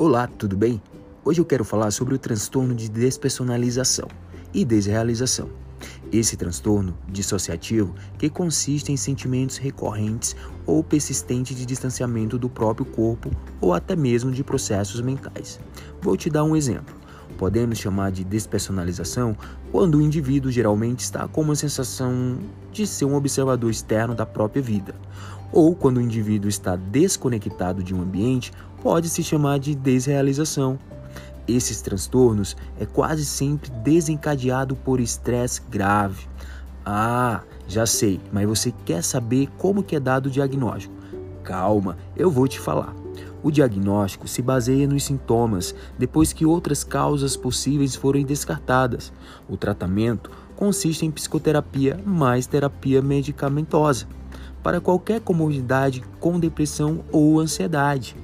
Olá, tudo bem? Hoje eu quero falar sobre o transtorno de despersonalização e desrealização. Esse transtorno dissociativo que consiste em sentimentos recorrentes ou persistentes de distanciamento do próprio corpo ou até mesmo de processos mentais. Vou te dar um exemplo. Podemos chamar de despersonalização quando o indivíduo geralmente está com uma sensação de ser um observador externo da própria vida, ou quando o indivíduo está desconectado de um ambiente, pode se chamar de desrealização. Esses transtornos é quase sempre desencadeado por estresse grave. Ah, já sei, mas você quer saber como que é dado o diagnóstico? Calma, eu vou te falar. O diagnóstico se baseia nos sintomas depois que outras causas possíveis forem descartadas. O tratamento consiste em psicoterapia mais terapia medicamentosa para qualquer comorbidade com depressão ou ansiedade.